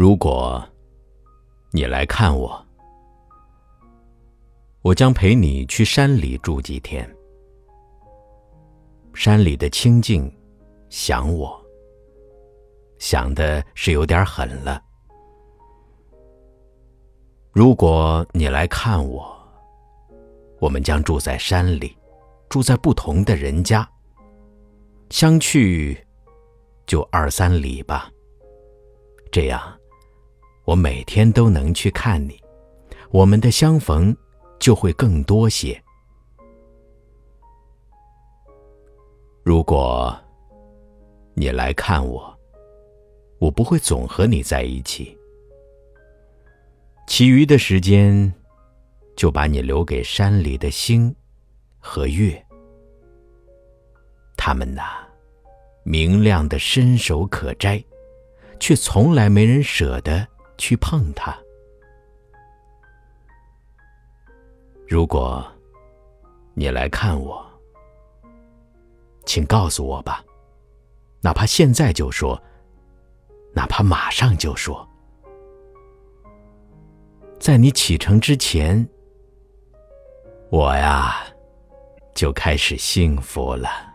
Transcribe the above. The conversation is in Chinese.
如果你来看我，我将陪你去山里住几天。山里的清静，想我，想的是有点狠了。如果你来看我，我们将住在山里，住在不同的人家，相去就二三里吧。这样，我每天都能去看你，我们的相逢就会更多些。如果你来看我，我不会总和你在一起。其余的时间，就把你留给山里的星和月。他们呐，明亮的伸手可摘，却从来没人舍得去碰它。如果你来看我，请告诉我吧，哪怕现在就说，哪怕马上就说。在你启程之前，我呀，就开始幸福了。